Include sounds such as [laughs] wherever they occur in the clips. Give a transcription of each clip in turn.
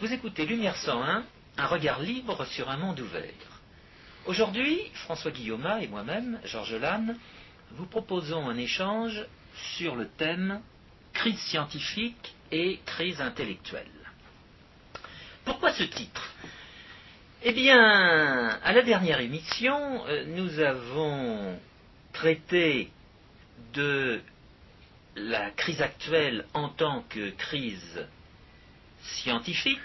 Vous écoutez Lumière 101, un regard libre sur un monde ouvert. Aujourd'hui, François Guillaume et moi-même, Georges Lannes, vous proposons un échange sur le thème crise scientifique et crise intellectuelle. Pourquoi ce titre? Eh bien, à la dernière émission, euh, nous avons traité de la crise actuelle en tant que crise scientifique,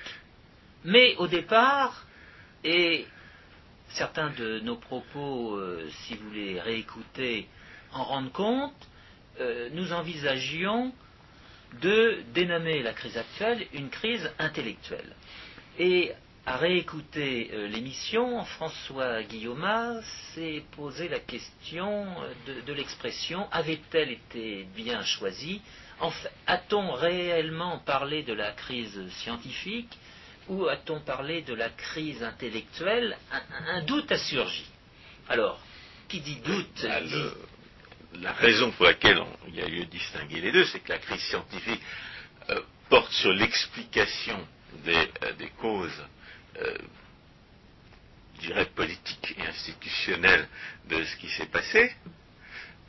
mais au départ, et certains de nos propos, euh, si vous les réécoutez, en rendent compte, euh, nous envisagions de dénommer la crise actuelle une crise intellectuelle. Et à réécouter euh, l'émission, François Guillaume s'est posé la question de, de l'expression avait-elle été bien choisie A-t-on réellement parlé de la crise scientifique ou a-t-on parlé de la crise intellectuelle? Un, un, doute a surgi. Alors, qui dit doute ah, le, La raison pour laquelle on, il y a lieu de distinguer les deux, c'est que la crise scientifique euh, porte sur l'explication des, euh, des, causes euh, je dirais, politiques et institutionnelles de ce qui s'est passé,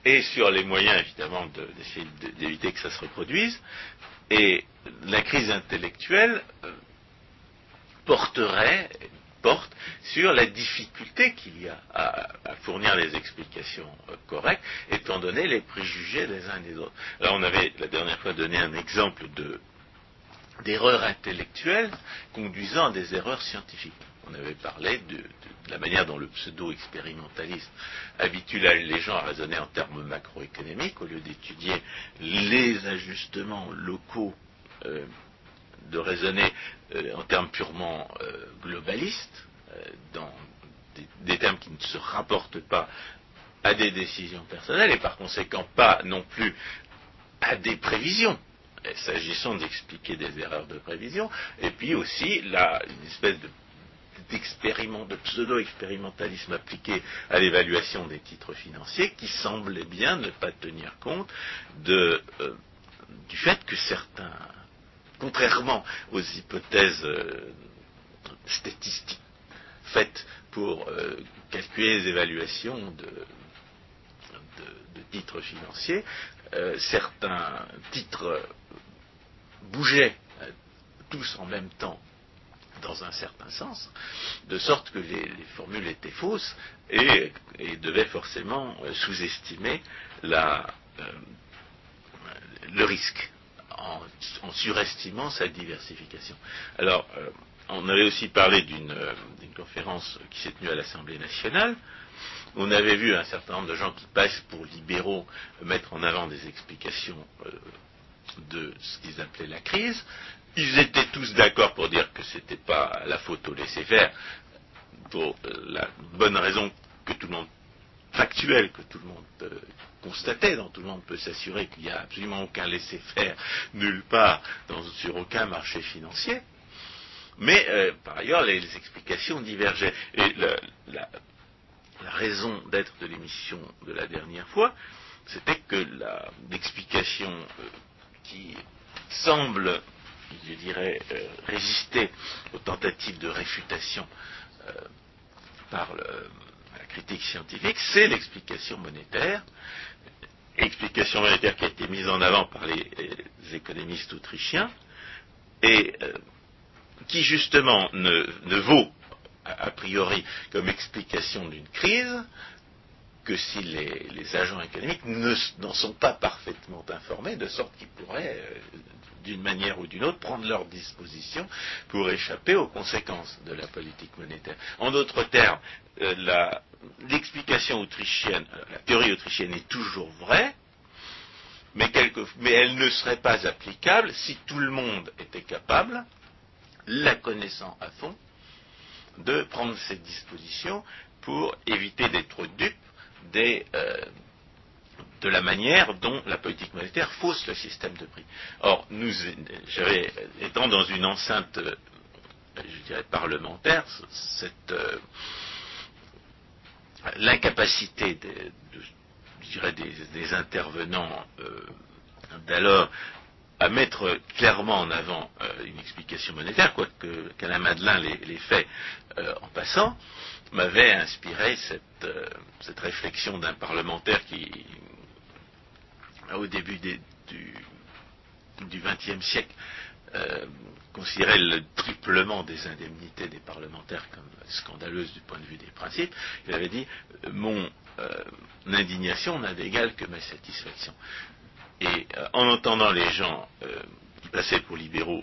et sur les moyens, évidemment, d'essayer de, d'éviter que ça se reproduise. Et la crise intellectuelle euh, porterait, porte sur la difficulté qu'il y a à, fournir des explications euh, correctes, étant donné les préjugés des uns et des autres. On avait la dernière fois donné un exemple de d'erreurs intellectuelles conduisant à des erreurs scientifiques. On avait parlé de, la manière dont le pseudo-expérimentalisme habitue les gens à raisonner en termes macroéconomiques au lieu d'étudier les ajustements locaux euh, de raisonner euh, en termes purement euh, globalistes, dans des, termes qui ne se rapportent pas à des décisions personnelles et par conséquent pas non plus à des prévisions. S'agissant d'expliquer des erreurs de prévision, et puis aussi une espèce de de pseudo-expérimentalisme appliqué à l'évaluation des titres financiers qui semblait bien ne pas tenir compte euh, du fait que certains, contrairement aux hypothèses euh, statistiques faites pour euh, calculer les évaluations de, titres financiers, certains titres bougeaient tous en même temps dans un certain sens, de sorte que les, les formules étaient fausses et, devaient forcément euh, sous-estimer euh, le risque en, surestimant sa diversification. Alors, euh, on avait aussi parlé d'une conférence qui s'est tenue à l'Assemblée nationale. On avait vu un certain nombre de gens qui passent pour libéraux mettre en avant des explications de ce qu'ils appelaient la crise. Ils étaient tous d'accord pour dire que ce n'était pas la faute au laisser-faire, pour la bonne raison que tout le monde, factuelle, que tout le monde euh, constatait, dont tout le monde peut s'assurer qu'il n'y a absolument aucun laisser-faire nulle part, sur aucun marché financier. Mais euh, par ailleurs, les, explications divergeaient. Et la, raison d'être de l'émission de la dernière fois, c'était que l'explication euh, qui semble, je dirais, euh, résister aux tentatives de réfutation euh, par la critique scientifique, c'est l'explication monétaire. Explication monétaire qui a été mise en avant par les, économistes autrichiens et euh, qui justement ne, vaut a, priori comme explication d'une crise que si les, agents économiques n'en sont pas parfaitement informés, de sorte qu'ils pourraient, euh, d'une manière ou d'une autre, prendre leurs dispositions pour échapper aux conséquences de la politique monétaire. En d'autres termes, euh, l'explication autrichienne, euh, la théorie autrichienne est toujours vraie, mais, elle ne serait pas applicable si tout le monde était capable, la connaissant à fond, de prendre ces dispositions pour éviter d'être dupe des, euh, de la manière dont la politique monétaire fausse le système de prix. Or, nous, étant dans une enceinte, euh, je dirais, parlementaire, cette, euh, l'incapacité de, de, je dirais, des, des intervenants d'alors à mettre clairement en avant une explication monétaire, quoique qu'Alain Madelin l'ait fait en passant, m'avait inspiré cette, cette réflexion d'un parlementaire qui, au début du XXe siècle, euh, considérait le triplement des indemnités des parlementaires comme scandaleuse du point de vue des principes, il avait dit euh, Mon euh, indignation n'a d'égal que ma satisfaction. Et en entendant les gens qui passaient pour libéraux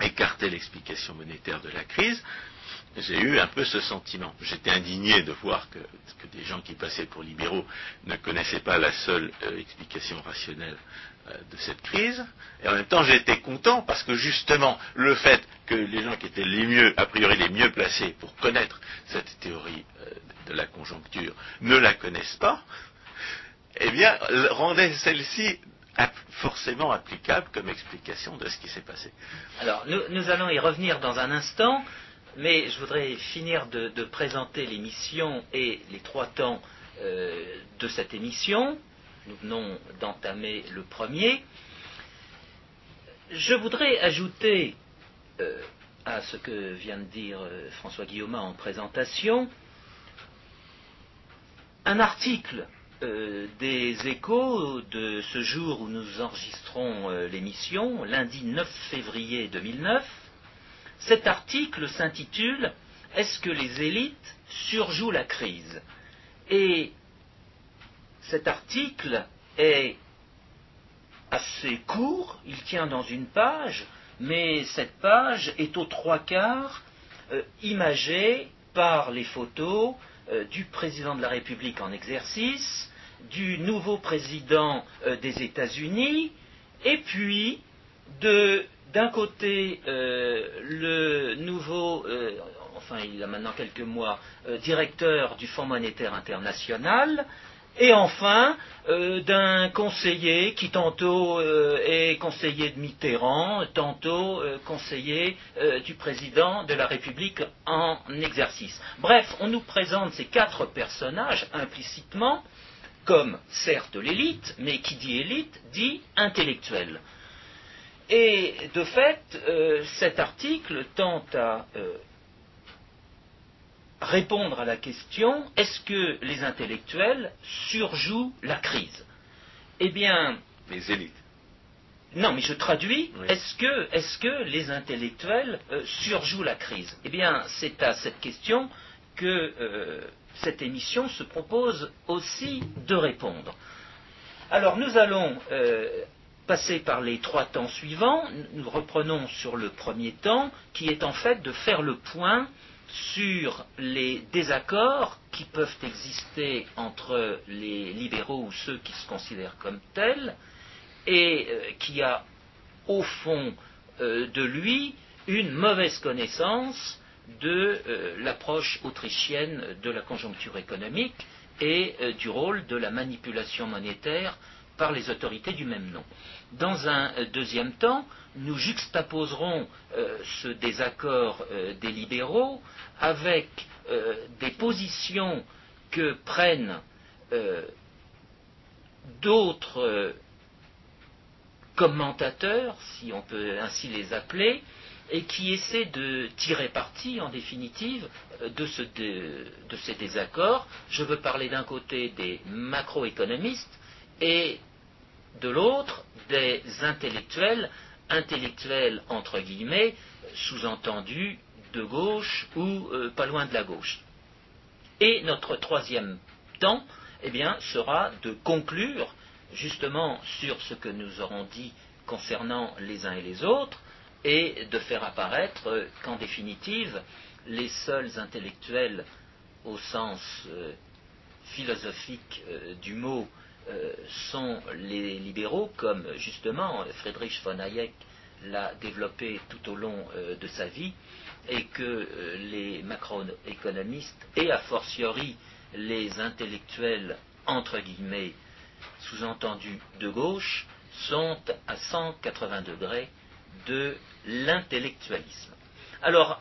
écarter l'explication monétaire de la crise, j'ai eu un peu ce sentiment. J'étais indigné de voir que, des gens qui passaient pour libéraux ne connaissaient pas la seule euh, explication rationnelle euh, de cette crise. Et en même temps, j'étais content parce que justement, le fait que les gens qui étaient les mieux, a priori les mieux placés pour connaître cette théorie euh, de la conjoncture, ne la connaissent pas, eh bien, rendait celle-ci forcément applicable comme explication de ce qui s'est passé. Alors, nous, allons y revenir dans un instant. Mais je voudrais finir de, présenter l'émission et les trois temps euh, de cette émission. Nous venons d'entamer le premier. Je voudrais ajouter euh, à ce que vient de dire euh, François Guillaume en présentation un article des échos de ce jour où nous enregistrons l'émission, lundi 9 février 2009, cet article s'intitule Est-ce que les élites surjouent la crise? Et cet article est assez court, il tient dans une page, mais cette page est aux trois quarts euh, imagée par les photos euh, du président de la République en exercice, du nouveau président euh, des États-Unis, et puis de d'un côté, euh, le nouveau, euh, enfin il a maintenant quelques mois, euh, directeur du Fonds monétaire international, et enfin d'un conseiller qui tantôt est conseiller de Mitterrand, tantôt conseiller du président de la République en exercice. Bref, on nous présente ces quatre personnages implicitement comme certes l'élite, mais qui dit élite dit intellectuel. Et de fait, euh, cet article tente à euh, répondre à la question est-ce que les intellectuels surjouent la crise? Eh bien. Les élites. Non, mais je traduis. Est-ce que, est que, les intellectuels euh, surjouent la crise? Eh bien, c'est à cette question que cette émission se propose aussi de répondre. Alors, nous allons passer par les trois temps suivants, nous reprenons sur le premier temps, qui est en fait de faire le point sur les désaccords qui peuvent exister entre les libéraux ou ceux qui se considèrent comme tels, et euh, qui a au fond euh, de lui une mauvaise connaissance de euh, l'approche autrichienne de la conjoncture économique et du rôle de la manipulation monétaire par les autorités du même nom. Dans un euh, deuxième temps, nous juxtaposerons euh, ce désaccord euh, des libéraux avec des positions que prennent d'autres commentateurs, si on peut ainsi les appeler, et qui essaient de tirer parti, en définitive, de, de ces désaccords. Je veux parler d'un côté des macroéconomistes et de l'autre des intellectuels, intellectuels entre guillemets, sous-entendu de gauche ou euh, pas loin de la gauche. Et notre troisième temps, eh sera de conclure justement sur ce que nous aurons dit concernant les uns et les autres, et de faire apparaître qu'en définitive, les seuls intellectuels au sens euh, philosophique euh, du mot euh, sont les libéraux, comme justement Friedrich von Hayek l'a développé tout au long euh, de sa vie, et que euh, les macroéconomistes, et a fortiori les intellectuels, entre guillemets, sous-entendus de gauche, sont à 180 degrés de l'intellectualisme. Alors,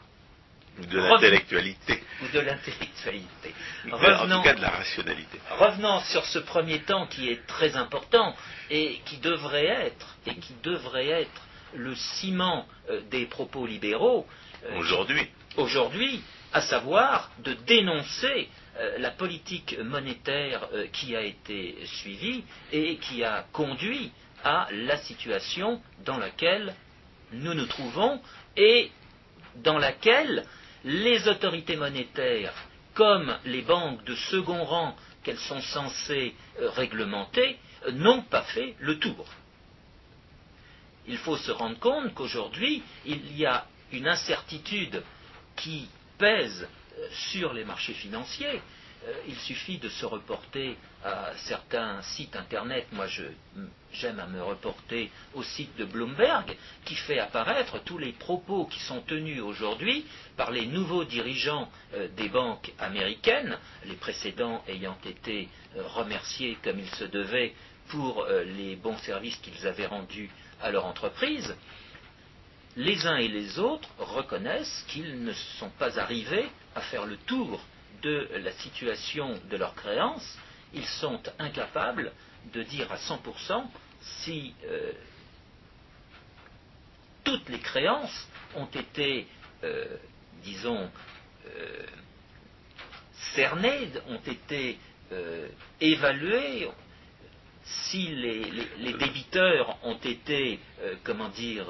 de l'intellectualité. Ou de l'intellectualité. En tout cas de la rationalité. Revenons sur ce premier temps qui est très important et qui devrait être, et qui devrait être le ciment euh, des propos libéraux. Euh, aujourd'hui. Aujourd'hui, à savoir de dénoncer euh, la politique monétaire qui a été suivie et qui a conduit à la situation dans laquelle nous nous trouvons et dans laquelle les autorités monétaires, comme les banques de second rang qu'elles sont censées euh, réglementer, n'ont pas fait le tour. Il faut se rendre compte qu'aujourd'hui, il y a une incertitude qui pèse euh, sur les marchés financiers, il suffit de se reporter à certains sites internet. Moi, j'aime à me reporter au site de Bloomberg, qui fait apparaître tous les propos qui sont tenus aujourd'hui par les nouveaux dirigeants euh, des banques américaines, les précédents ayant été euh, remerciés comme il se devait pour les bons services qu'ils avaient rendus à leur entreprise. Les uns et les autres reconnaissent qu'ils ne sont pas arrivés à faire le tour de la situation de leurs créances, ils sont incapables de dire à 100% si euh, toutes les créances ont été, euh, disons, euh, cernées, ont été évaluées, si les, débiteurs ont été, comment dire,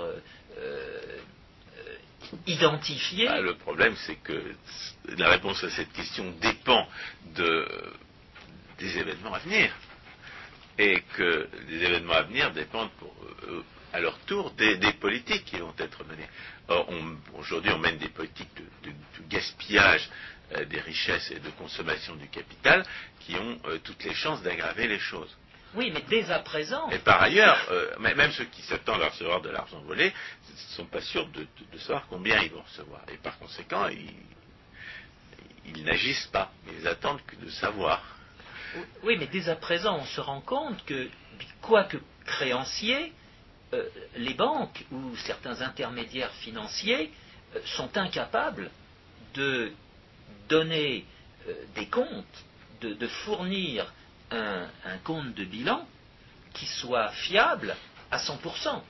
bah, Le problème, c'est que la réponse à cette question dépend de, des événements à venir. Et que les événements à venir dépendent euh, à leur tour des, politiques qui vont être menées. Aujourd'hui, on mène des politiques de, gaspillage euh, des richesses et de consommation du capital qui ont euh, toutes les chances d'aggraver les choses. Oui, mais dès à présent. Et par ailleurs, euh, même ceux qui s'attendent à recevoir de l'argent volé ne sont pas sûrs de, savoir combien ils vont recevoir. Et par conséquent, ils, n'agissent pas. Ils attendent que de savoir. Oui, mais dès à présent, on se rend compte que, quoique créanciers, euh, les banques ou certains intermédiaires financiers euh, sont incapables de donner des comptes, de fournir un, un, de bilan qui soit fiable à 100%.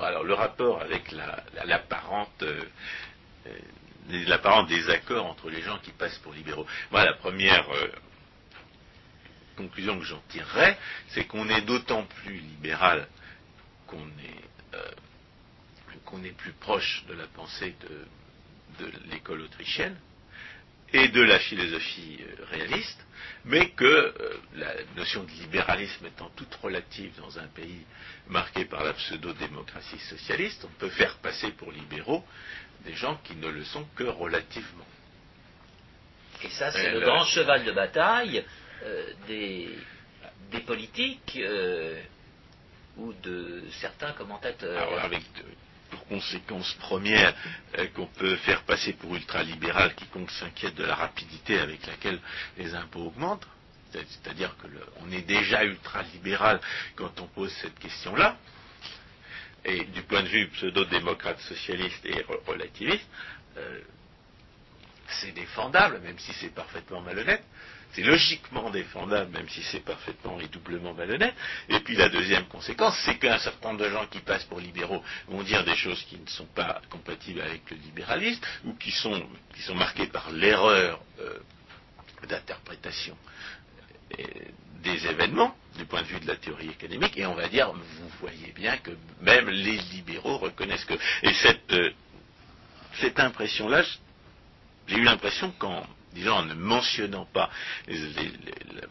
alors le rapport avec l'apparente euh, euh désaccord entre les gens qui passent pour libéraux. Moi, la première euh, conclusion que j'en tirerais, c'est qu'on est d'autant plus libéral qu'on est, plus proche de la pensée de l'école autrichienne, et de la philosophie euh, réaliste, mais que euh, la notion de libéralisme étant toute relative dans un pays marqué par la pseudo-démocratie socialiste, on peut faire passer pour libéraux des gens qui ne le sont que relativement. Et ça, c'est le grand cheval de bataille euh, des, politiques ou de certains commentateurs. Alors, avec pour conséquence première euh, qu'on peut faire passer pour ultralibéral quiconque s'inquiète de la rapidité avec laquelle les impôts augmentent. C'est-à-dire qu'on est déjà ultralibéral quand on pose cette question-là. Et du point de vue pseudo-démocrate socialiste et relativiste, euh, c'est défendable, même si c'est parfaitement malhonnête. C'est logiquement défendable, même si c'est parfaitement et doublement malhonnête. Et puis la deuxième conséquence, c'est qu'un certain nombre de gens qui passent pour libéraux vont dire des choses qui ne sont pas compatibles avec le libéralisme ou qui sont, marquées par l'erreur euh, d'interprétation euh, des événements du point de vue de la théorie économique. Et on va dire, vous voyez bien que même les libéraux reconnaissent que... Et cette, euh, cette impression-là, j'ai eu l'impression qu'en disons en ne mentionnant pas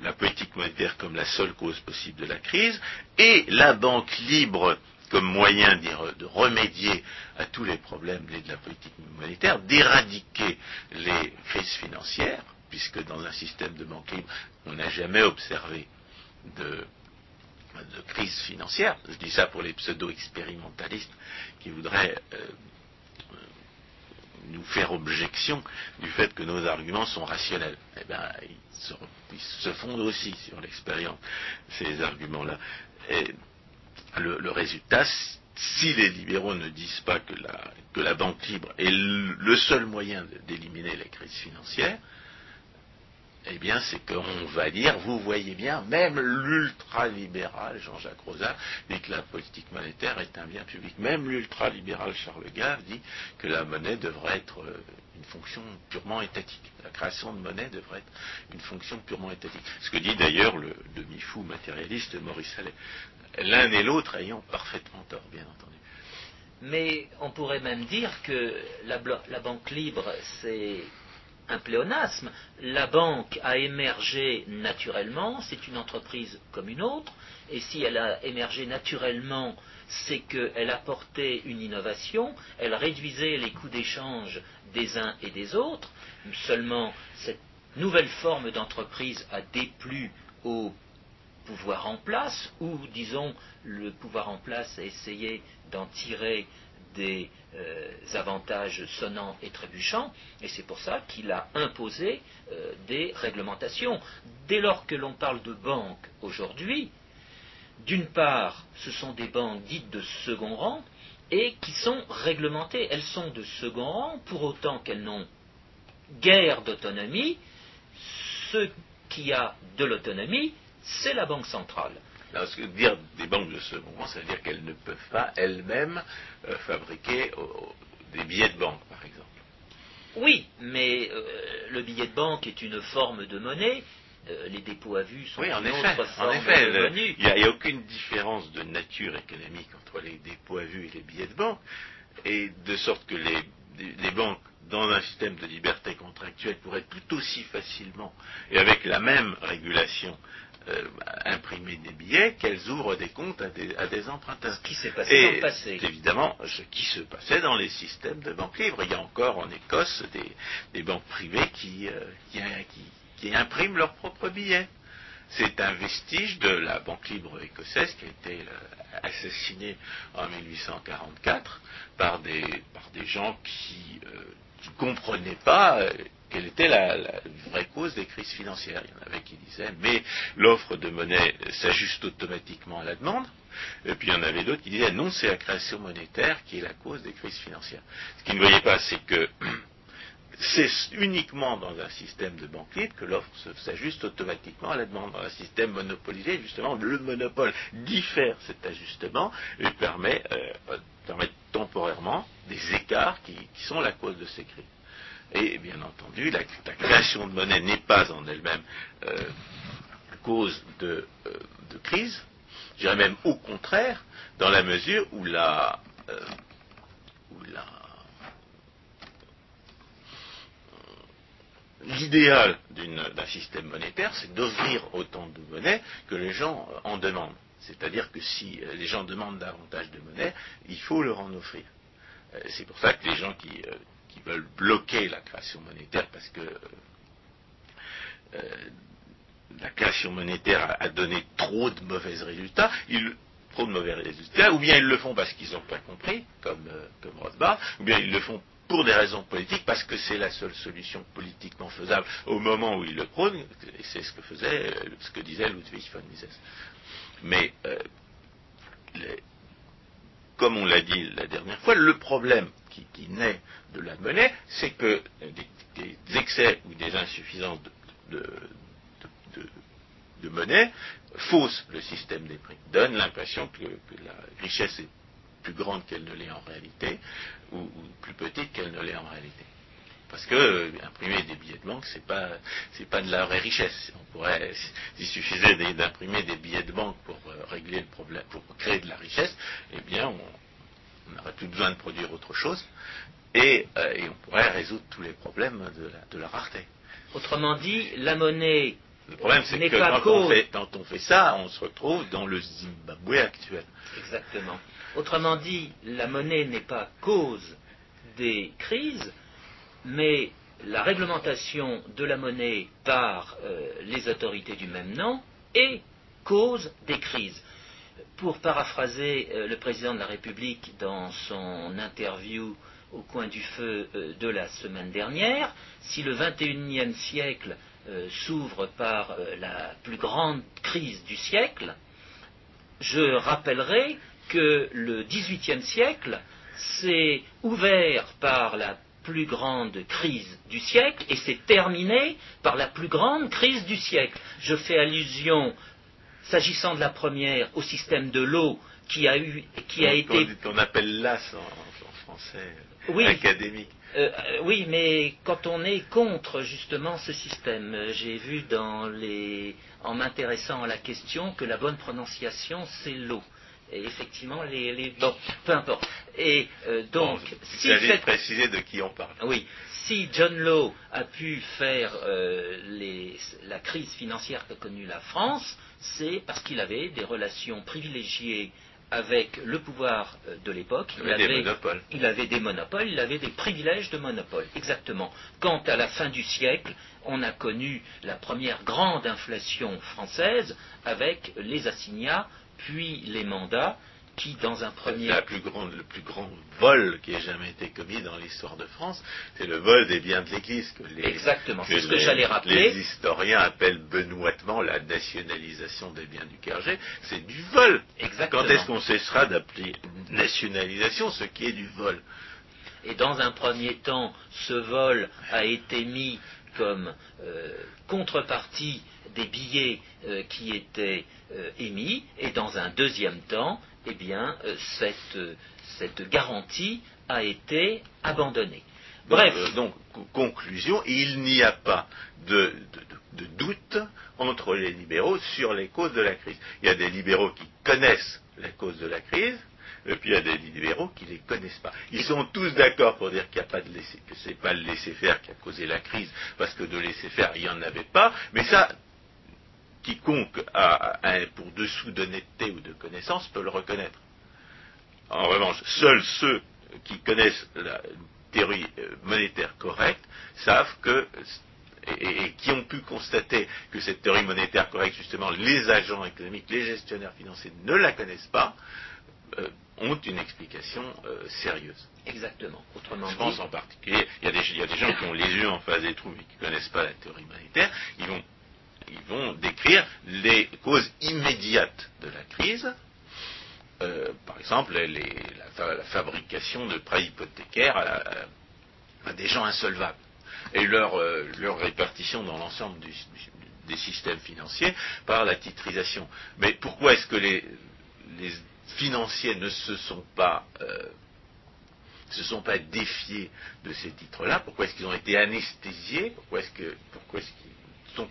la politique monétaire comme la seule cause possible de la crise, et la banque libre comme moyen de remédier à tous les problèmes de la politique monétaire, d'éradiquer les crises financières, puisque dans un système de banque libre, on n'a jamais observé de, crise financière. Je dis ça pour les pseudo-expérimentalistes qui voudraient euh, nous faire objection du fait que nos arguments sont rationnels. Eh bien, ils se, fondent aussi sur l'expérience, ces arguments-là. Et le, résultat, si les libéraux ne disent pas que la, la banque libre est le seul moyen d'éliminer la crise financière, eh bien, c'est qu'on va dire, vous voyez bien, même l'ultralibéral Jean-Jacques Rosat dit que la politique monétaire est un bien public. Même l'ultralibéral Charles Gave dit que la monnaie devrait être euh, une fonction purement étatique. La création de monnaie devrait être une fonction purement étatique. Ce que dit d'ailleurs le demi-fou matérialiste Maurice Allais. L'un et l'autre ayant parfaitement tort, bien entendu. Mais on pourrait même dire que la, la banque libre, c'est un pléonasme. La banque a émergé naturellement, c'est une entreprise comme une autre, et si elle a émergé naturellement, c'est qu'elle apportait une innovation, elle réduisait les coûts d'échange des uns et des autres. Seulement, cette nouvelle forme d'entreprise a déplu au pouvoir en place, ou disons, le pouvoir en place a essayé d'en tirer des euh, avantages sonnants et trébuchants, et c'est pour ça qu'il a imposé euh, des réglementations. Dès lors que l'on parle de banques aujourd'hui, d'une part, ce sont des banques dites de second rang, et qui sont réglementées. Elles sont de second rang, pour autant qu'elles n'ont guère d'autonomie. Ce qui a de l'autonomie, c'est la Banque centrale. Alors, ce que dire des banques de second rang, ça veut dire qu'elles ne peuvent pas elles-mêmes euh, fabriquer des billets de banque, par exemple. Oui, mais euh, le billet de banque est une forme de monnaie. Euh, les dépôts à vue sont oui, en une effet, autre forme en effet, de monnaie. Il n'y a, aucune différence de nature économique entre les dépôts à vue et les billets de banque, et de sorte que les, les banques dans un système de liberté contractuelle pourraient tout aussi facilement et avec la même régulation euh, imprimer des billets qu'elles ouvrent des comptes à des, emprunteurs. Ce qui s'est passé dans le passé. Évidemment, ce qui se passait dans les systèmes de banque libre. Il y a encore en Écosse des, banques privées qui, euh, qui, impriment leurs propres billets. C'est un vestige de la banque libre écossaise qui a été euh, assassinée en 1844 par des, par des gens qui ne comprenaient pas quelle était la, vraie cause des crises financières. Il y en avait qui disaient, mais l'offre de monnaie s'ajuste automatiquement à la demande. Et puis il y en avait d'autres qui disaient, non, c'est la création monétaire qui est la cause des crises financières. Ce qu'ils ne voyaient pas, c'est que [clears throat] c'est uniquement dans un système de banque libre que l'offre s'ajuste automatiquement à la demande. Dans un système monopolisé, justement, le monopole diffère cet ajustement et permet, euh, temporairement des écarts qui sont la cause de ces crises. Et bien entendu, la, création de monnaie n'est pas en elle-même euh, cause de, euh, de, crise. Je dirais même au contraire, dans la mesure où la, euh, l'idéal d'un système monétaire, c'est d'offrir autant de monnaie que les gens en demandent. C'est-à-dire que si les gens demandent davantage de monnaie, il faut leur en offrir. C'est pour ça que les gens qui, veulent bloquer la création monétaire parce que euh, la création monétaire a, donné trop de mauvais résultats. trop de mauvais résultats, ou bien ils le font parce qu'ils n'ont pas compris, comme, euh, comme Rothbard, ou bien ils le font pour des raisons politiques, parce que c'est la seule solution politiquement faisable au moment où ils le prônent, et c'est ce que faisait, euh, ce que disait Ludwig von Mises. Mais comme on l'a dit la dernière fois, le problème qui, naît de la monnaie, c'est que des, excès ou des insuffisances de, monnaie faussent le système des prix, donnent l'impression que, la richesse est plus grande qu'elle ne l'est en réalité, ou, plus petite qu'elle ne l'est en réalité. Parce que euh, imprimer des billets de banque, c'est pas pas de la vraie richesse. On pourrait, s'il suffisait d'imprimer des billets de banque pour euh, régler le problème, pour créer de la richesse, eh bien, on, n'aurait plus besoin de produire autre chose, et, euh, on pourrait résoudre tous les problèmes de la, rareté. Autrement dit, la monnaie le problème, c'est que quand, on fait, quand, on fait, ça, on se retrouve dans le Zimbabwe actuel. Exactement. Autrement dit, la monnaie n'est pas cause des crises, mais la réglementation de la monnaie par euh, les autorités du même nom est cause des crises. Pour paraphraser euh, le président de la République dans son interview au coin du feu euh, de la semaine dernière, si le XXIe siècle s'ouvre par la plus grande crise du siècle, je rappellerai que le XVIIIe siècle c'est ouvert par la plus grande crise du siècle et c'est terminé par la plus grande crise du siècle. Je fais allusion, s'agissant de la première, au système de l'eau qui a eu, qui a été. Qu'on appelle l'AS en, français oui. académique. Euh, euh, oui, mais quand on est contre justement ce système, euh, j'ai vu dans les, en m'intéressant à la question que la bonne prononciation c'est l'eau. Et effectivement, les, les, bon, peu importe. Et donc, si cette... préciser de qui on parle. Oui, si John Law a pu faire les, la crise financière qu'a connue la France, c'est parce qu'il avait des relations privilégiées avec le pouvoir euh, de l'époque. Il, avait des monopoles. Il avait des monopoles, il avait des privilèges de monopole, exactement. Quant à la fin du siècle, on a connu la première grande inflation française avec les assignats, puis les mandats, qui, dans un premier... La plus grande, le plus grand vol qui ait jamais été commis dans l'histoire de France, c'est le vol des biens de l'Église. Que les, Exactement, c'est ce que j'allais rappeler. Les historiens appellent benoîtement la nationalisation des biens du clergé. C'est du vol. Exactement. Quand est-ce qu'on cessera d'appeler nationalisation ce qui est du vol? Et dans un premier temps, ce vol a été mis comme euh, contrepartie des billets euh, qui étaient euh, émis, et dans un deuxième temps, eh bien, euh, euh, cette, garantie a été abandonnée. Bref. Donc, conclusion, il n'y a pas de, doute entre les libéraux sur les causes de la crise. Il y a des libéraux qui connaissent les causes de la crise, et puis il y a des libéraux qui ne les connaissent pas. Ils sont tous d'accord pour dire qu'il n'y a pas de laisser, que c'est pas le laisser-faire qui a causé la crise, parce que de laisser-faire, il n'y en avait pas, mais ça, quiconque a un pour dessous d'honnêteté ou de connaissance peut le reconnaître. En revanche, seuls ceux qui connaissent la théorie euh, monétaire correcte savent que et, qui ont pu constater que cette théorie monétaire correcte, justement, les agents économiques, les gestionnaires financiers ne la connaissent pas, euh, ont une explication euh, sérieuse. Exactement. Autrement Je pense en particulier, il y, a des, il y, a des, gens qui ont les yeux en face des trous mais qui ne connaissent pas la théorie monétaire, ils vont ils vont décrire les causes immédiates de la crise, euh, par exemple la, fabrication de prêts hypothécaires à, des gens insolvables. Et leur, euh, répartition dans l'ensemble des systèmes financiers par la titrisation. Mais pourquoi est-ce que les, financiers ne se sont pas euh, se sont pas défiés de ces titres-là? Pourquoi est-ce qu'ils ont été anesthésiés? Est-ce sont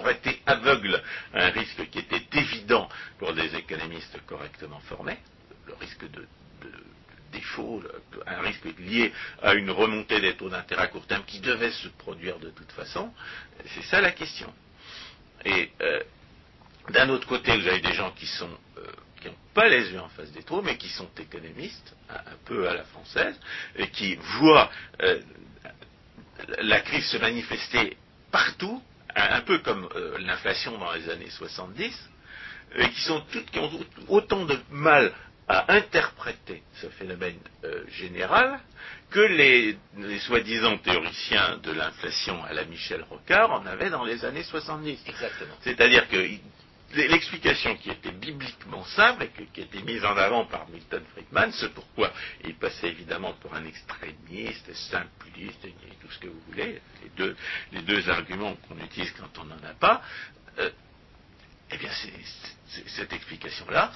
restés aveugles à un risque qui était évident pour des économistes correctement formés, le risque de, défaut, un risque lié à une remontée des taux d'intérêt à court terme qui devait se produire de toute façon. C'est ça la question. Et euh, d'un autre côté, vous avez des gens qui sont euh, n'ont pas les yeux en face des trous, mais qui sont économistes, un, peu à la française, et qui voient euh, la crise se manifester partout, un, peu comme euh, l'inflation dans les années 70, et qui, sont toutes, qui ont autant de mal à interpréter ce phénomène euh, général que les, soi-disant théoriciens de l'inflation à la Michel Rocard en avaient dans les années 70. Exactement. C'est-à-dire que l'explication qui était bibliquement simple et qui était mise en avant par Milton Friedman, c'est pourquoi il passait évidemment pour un extrémiste, simpliste, et tout ce que vous voulez, les deux, arguments qu'on utilise quand on n'en a pas, euh, eh bien, cette explication-là,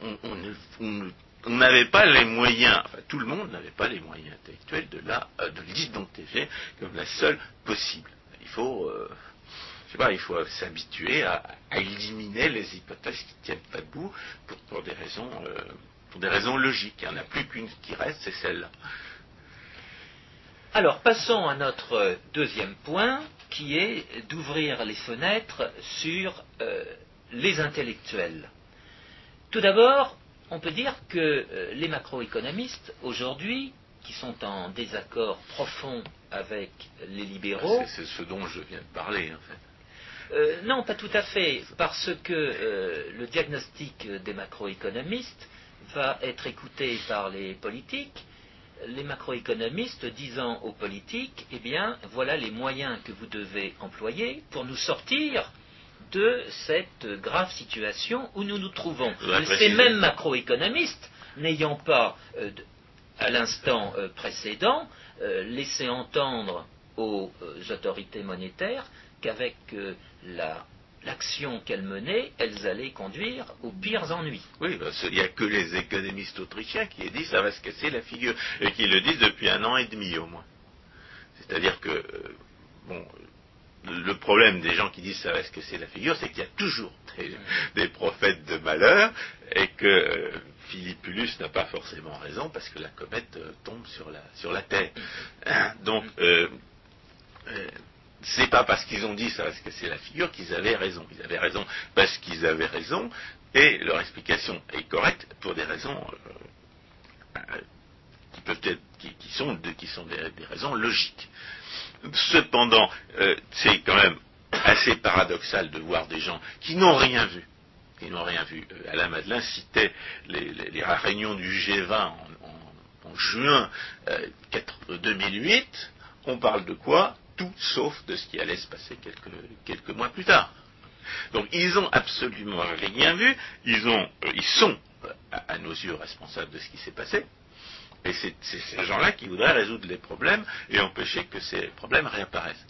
on, n'avait pas les moyens, enfin tout le monde n'avait pas les moyens intellectuels de euh, de l'identifier comme la seule possible. Il faut euh, je sais pas, il faut s'habituer à, éliminer les hypothèses qui ne tiennent pas debout pour, des raisons, euh, pour des raisons logiques. Il n'y en a plus qu'une qui reste, c'est celle-là. Alors, passons à notre deuxième point, qui est d'ouvrir les fenêtres sur euh, les intellectuels. Tout d'abord, on peut dire que euh, les macroéconomistes, aujourd'hui, qui sont en désaccord profond avec les libéraux. C'est ce dont je viens de parler, en fait. Euh, non, pas tout à fait, parce que euh, le diagnostic des macroéconomistes va être écouté par les politiques, les macroéconomistes disant aux politiques, eh bien, voilà les moyens que vous devez employer pour nous sortir de cette grave situation où nous nous trouvons. Ces mêmes macroéconomistes, n'ayant pas euh, à l'instant précédent, laissé entendre aux autorités monétaires qu'avec l'action qu'elles menaient, elles allaient conduire aux pires ennuis. Oui, il n'y a que les économistes autrichiens qui aient dit ça va se casser la figure, et qui le disent depuis un an et demi au moins. C'est-à-dire que, bon, le problème des gens qui disent ça va se casser la figure, c'est qu'il y a toujours des, prophètes de malheur et que euh, Philippulus n'a pas forcément raison parce que la comète euh, tombe sur la, sur la Terre. Hein, donc, euh, c'est pas parce qu'ils ont dit ça va se casser la figure qu'ils avaient raison. Ils avaient raison parce qu'ils avaient raison et leur explication est correcte pour des raisons qui peuvent être, qui, sont, des raisons logiques. Cependant, euh, c'est quand même assez paradoxal de voir des gens qui n'ont rien vu, n'ont rien vu. Euh, Alain Madelin citait les, réunions du G20 en, juin 2008. Euh, On parle de quoi? Tout sauf de ce qui allait se passer quelques, mois plus tard. Donc ils n'ont absolument rien vu. Ils, sont, à nos yeux, responsables de ce qui s'est passé. Et c'est ces gens-là qui voudraient résoudre les problèmes et empêcher que ces problèmes réapparaissent.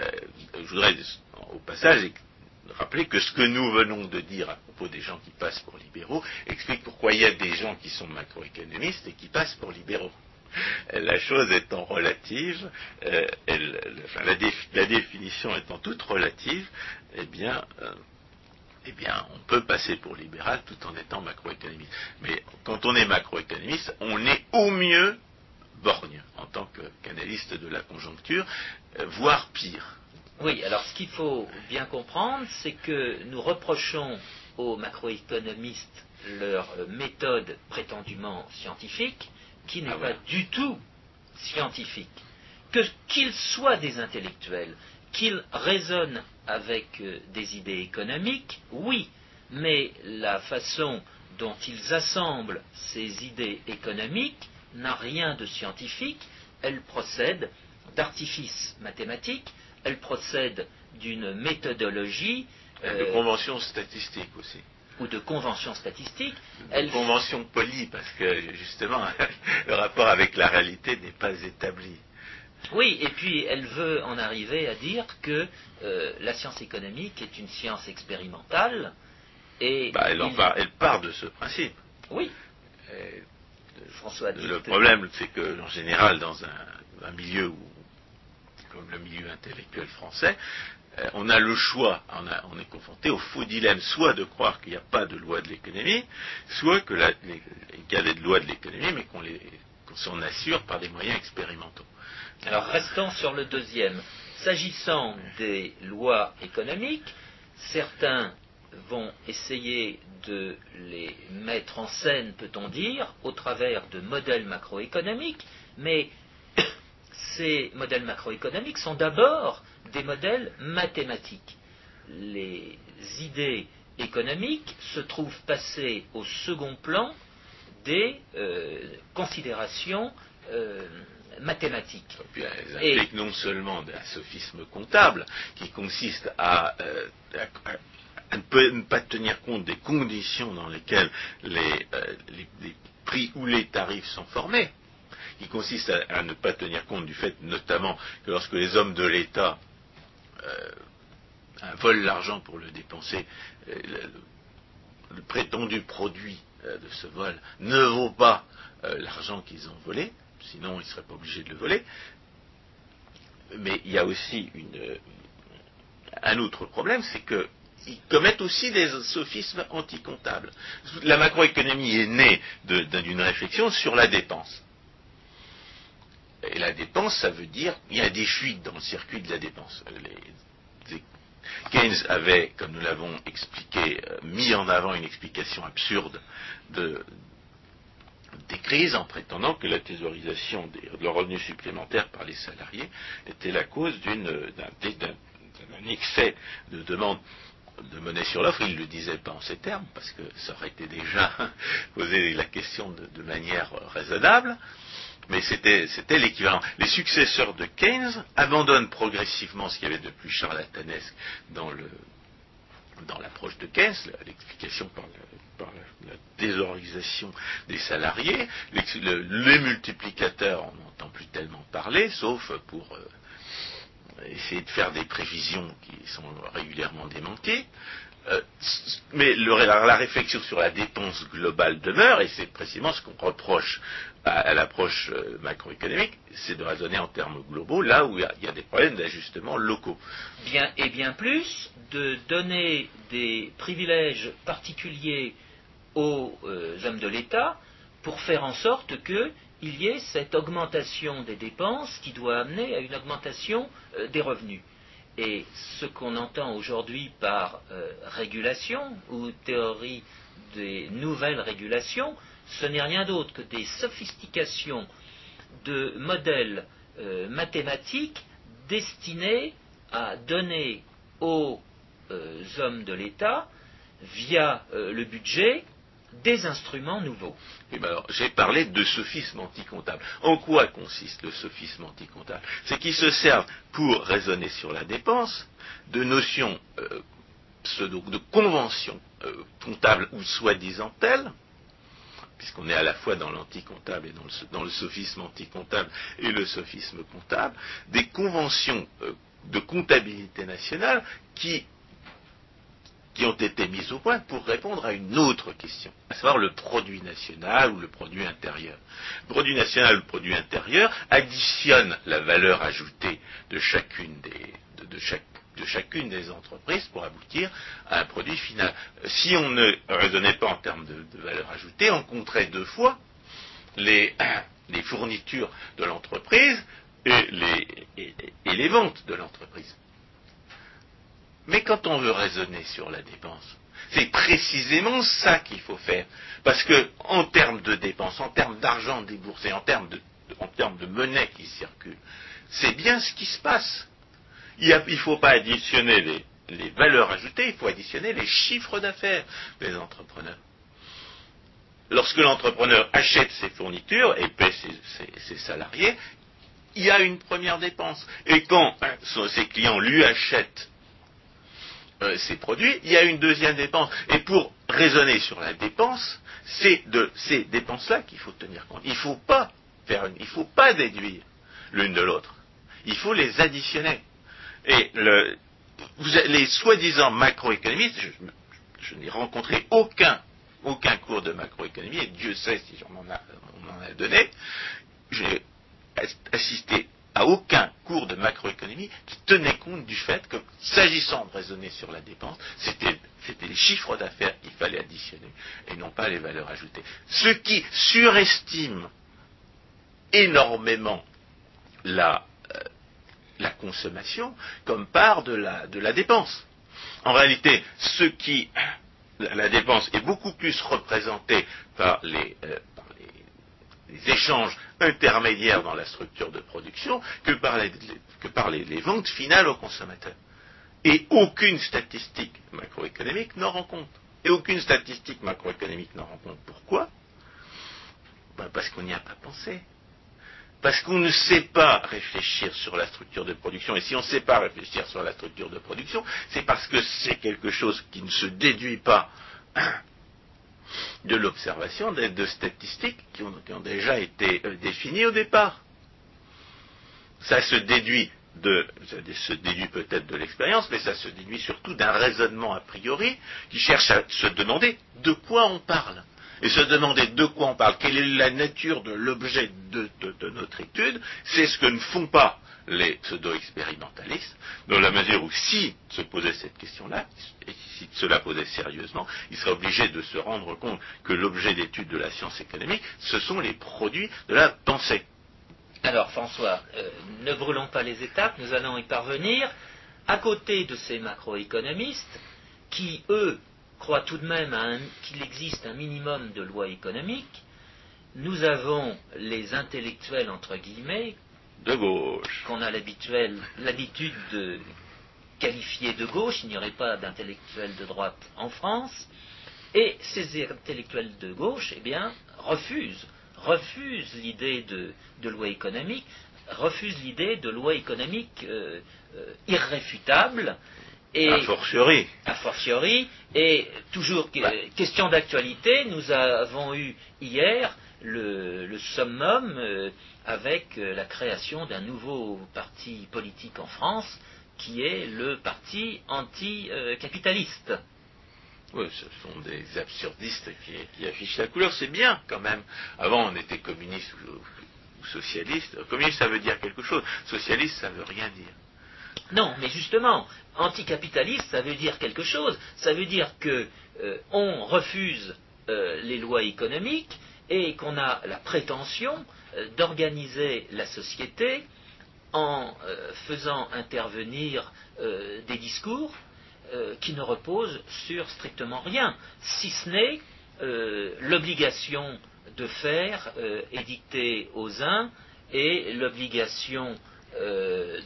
Euh, je voudrais au passage rappeler que ce que nous venons de dire à propos des gens qui passent pour libéraux explique pourquoi il y a des gens qui sont macroéconomistes et qui passent pour libéraux. [laughs] La chose étant relative, euh, la, définition étant toute relative, eh bien, euh, eh bien, on peut passer pour libéral tout en étant macroéconomiste. Mais quand on est macroéconomiste, on est au mieux borgne en tant qu'analyste de la conjoncture, euh, voire pire. Oui, alors ce qu'il faut bien comprendre, c'est que nous reprochons aux macroéconomistes leur méthode prétendument scientifique, qui n'est ah pas du tout scientifique. Que qu'ils soient des intellectuels, qu'ils raisonnent avec euh, des idées économiques, oui, mais la façon dont ils assemblent ces idées économiques n'a rien de scientifique, elle procède d'artifices mathématiques, elle procède d'une méthodologie. de euh, conventions statistiques aussi. Ou de conventions statistiques. Elle... conventions polies, parce que justement, [laughs] le rapport avec la réalité n'est pas établi. Oui, et puis elle veut en arriver à dire que euh, la science économique est une science expérimentale. Et bah, elle, part, de ce principe. Oui. François Le problème, c'est que, en général, dans un, milieu comme le milieu intellectuel français, on a le choix, on, est confronté au faux dilemme, soit de croire qu'il n'y a pas de loi de l'économie, soit qu'il y a des lois de l'économie, mais qu'on s'en assure par des moyens expérimentaux. Alors restons sur le deuxième. S'agissant des lois économiques, certains vont essayer de les mettre en scène, peut-on dire, au travers de modèles macroéconomiques, mais ces modèles macroéconomiques sont d'abord des modèles mathématiques. Les idées économiques se trouvent passées au second plan des euh, considérations euh, mathématiques. Et puis, non seulement un sophisme comptable qui consiste à, euh, ne, pas tenir compte des conditions dans lesquelles les, euh, prix ou les tarifs sont formés, qui consiste à, ne pas tenir compte du fait notamment que lorsque les hommes de l'État euh, volent l'argent pour le dépenser, le, prétendu produit de ce vol ne vaut pas l'argent qu'ils ont volé, sinon ils ne seraient pas obligés de le voler. Mais il y a aussi un autre problème, c'est qu'ils commettent aussi des sophismes anticomptables. La macroéconomie est née d'une réflexion sur la dépense. Et la dépense, ça veut dire il y a des fuites dans le circuit de la dépense. Keynes avait, comme nous l'avons expliqué, euh, mis en avant une explication absurde de, des crises en prétendant que la thésaurisation de leurs revenus supplémentaires par les salariés était la cause d'un excès de demande de monnaie sur l'offre. Il ne le disait pas en ces termes, parce que ça aurait été déjà [laughs] posé la question de, manière raisonnable, mais c'était l'équivalent. Les successeurs de Keynes abandonnent progressivement ce qu'il y avait de plus charlatanesque dans le, l'approche de Keynes, l'explication par, la, désorganisation des salariés, les multiplicateurs, on n'entend plus tellement parler, sauf pour euh, essayer de faire des prévisions qui sont régulièrement démenties. Euh, mais la, réflexion sur la dépense globale demeure, et c'est précisément ce qu'on reproche à, l'approche euh, macroéconomique, c'est de raisonner en termes globaux, là où il y, a des problèmes d'ajustement locaux. Et bien plus, de donner des privilèges particuliers aux euh, hommes de l'État pour faire en sorte qu'il y ait cette augmentation des dépenses qui doit amener à une augmentation des revenus. Et ce qu'on entend aujourd'hui par euh, régulation ou théorie des nouvelles régulations, ce n'est rien d'autre que des sophistications de modèles euh, mathématiques destinés à donner aux euh, hommes de l'État, via le budget, des instruments nouveaux. Ben j'ai parlé de sophisme anticomptable. En quoi consiste le sophisme anticomptable? C'est qu'il se sert pour raisonner sur la dépense de notions euh, de conventions euh, comptables ou soi-disant telles, puisqu'on est à la fois dans l'anticomptable et dans le, dans le, sophisme anticomptable et le sophisme comptable, des conventions euh, de comptabilité nationale qui qui ont été mises au point pour répondre à une autre question, à savoir le produit national ou le produit intérieur. Le produit national ou le produit intérieur additionne la valeur ajoutée de chacune des, entreprises pour aboutir à un produit final. Si on ne raisonnait pas en termes de, valeur ajoutée, on compterait deux fois les, [coughs] fournitures de l'entreprise et les ventes de l'entreprise. Mais quand on veut raisonner sur la dépense, c'est précisément ça qu'il faut faire. Parce que, en termes de dépenses, en termes d'argent déboursé, en termes de, en termes de monnaie qui circule, c'est bien ce qui se passe. Il ne faut pas additionner les, valeurs ajoutées, il faut additionner les chiffres d'affaires des entrepreneurs. Lorsque l'entrepreneur achète ses fournitures et paie ses, ses, salariés, il y a une première dépense. Et quand ses clients lui achètent euh, ces produits, il y a une deuxième dépense. Et pour raisonner sur la dépense, c'est de ces dépenses-là qu'il faut tenir compte. Il ne faut pas faire il faut pas déduire l'une de l'autre. Il faut les additionner. Et les soi-disant macroéconomistes, je, n'ai rencontré aucun, aucun cours de macroéconomie, et Dieu sait si on en on en a donné, j'ai assisté aucun cours de macroéconomie qui tenait compte du fait que, s'agissant de raisonner sur la dépense, c'était les chiffres d'affaires qu'il fallait additionner et non pas les valeurs ajoutées. Ce qui surestime énormément la, euh, consommation comme part de la, de la dépense. En réalité, ce qui la, dépense est beaucoup plus représentée par les, euh, les échanges intermédiaires dans la structure de production que par, les, ventes finales aux consommateurs. Et aucune statistique macroéconomique n'en rend compte. Et aucune statistique macroéconomique n'en rend compte. Pourquoi? Ben, Parce qu'on n'y a pas pensé. Parce qu'on ne sait pas réfléchir sur la structure de production. Et si on ne sait pas réfléchir sur la structure de production, c'est parce que c'est quelque chose qui ne se déduit pas de l'observation de, statistiques qui ont, déjà été euh, définies au départ. Ça se déduit de, ça se déduit peut-être de l'expérience, mais ça se déduit surtout d'un raisonnement a priori qui cherche à se demander de quoi on parle. Et se demander de quoi on parle, quelle est la nature de l'objet de, notre étude, c'est ce que ne font pas les pseudo-expérimentalistes, dans la mesure où si se posait cette question-là, et si cela posait sérieusement, il serait obligé de se rendre compte que l'objet d'étude de la science économique, ce sont les produits de la pensée. Alors François, euh, ne brûlons pas les étapes, nous allons y parvenir. À côté de ces macroéconomistes, qui, eux, croient tout de même qu'il existe un minimum de lois économiques, nous avons les intellectuels, entre guillemets, de gauche. Qu'on a l'habitude de qualifier de gauche, il n'y aurait pas d'intellectuels de droite en France, et ces intellectuels de gauche, eh bien, refusent, refusent l'idée de, loi économique, refusent l'idée de loi économique euh, euh, irréfutable, Et, a fortiori. A fortiori. Et toujours question d'actualité, nous avons eu hier le, summum euh, avec euh, la création d'un nouveau parti politique en France qui est le parti anticapitaliste. Oui, ce sont des absurdistes qui, affichent la couleur. C'est bien quand même. Avant, on était communiste ou, socialiste. Communiste, ça veut dire quelque chose. Socialiste, ça veut rien dire. Non, mais justement, anticapitaliste, ça veut dire quelque chose. Ça veut dire que euh, on refuse euh, les lois économiques et qu'on a la prétention euh, d'organiser la société en faisant intervenir des discours qui ne reposent sur strictement rien, si ce n'est l'obligation de faire édicter aux uns et l'obligation de,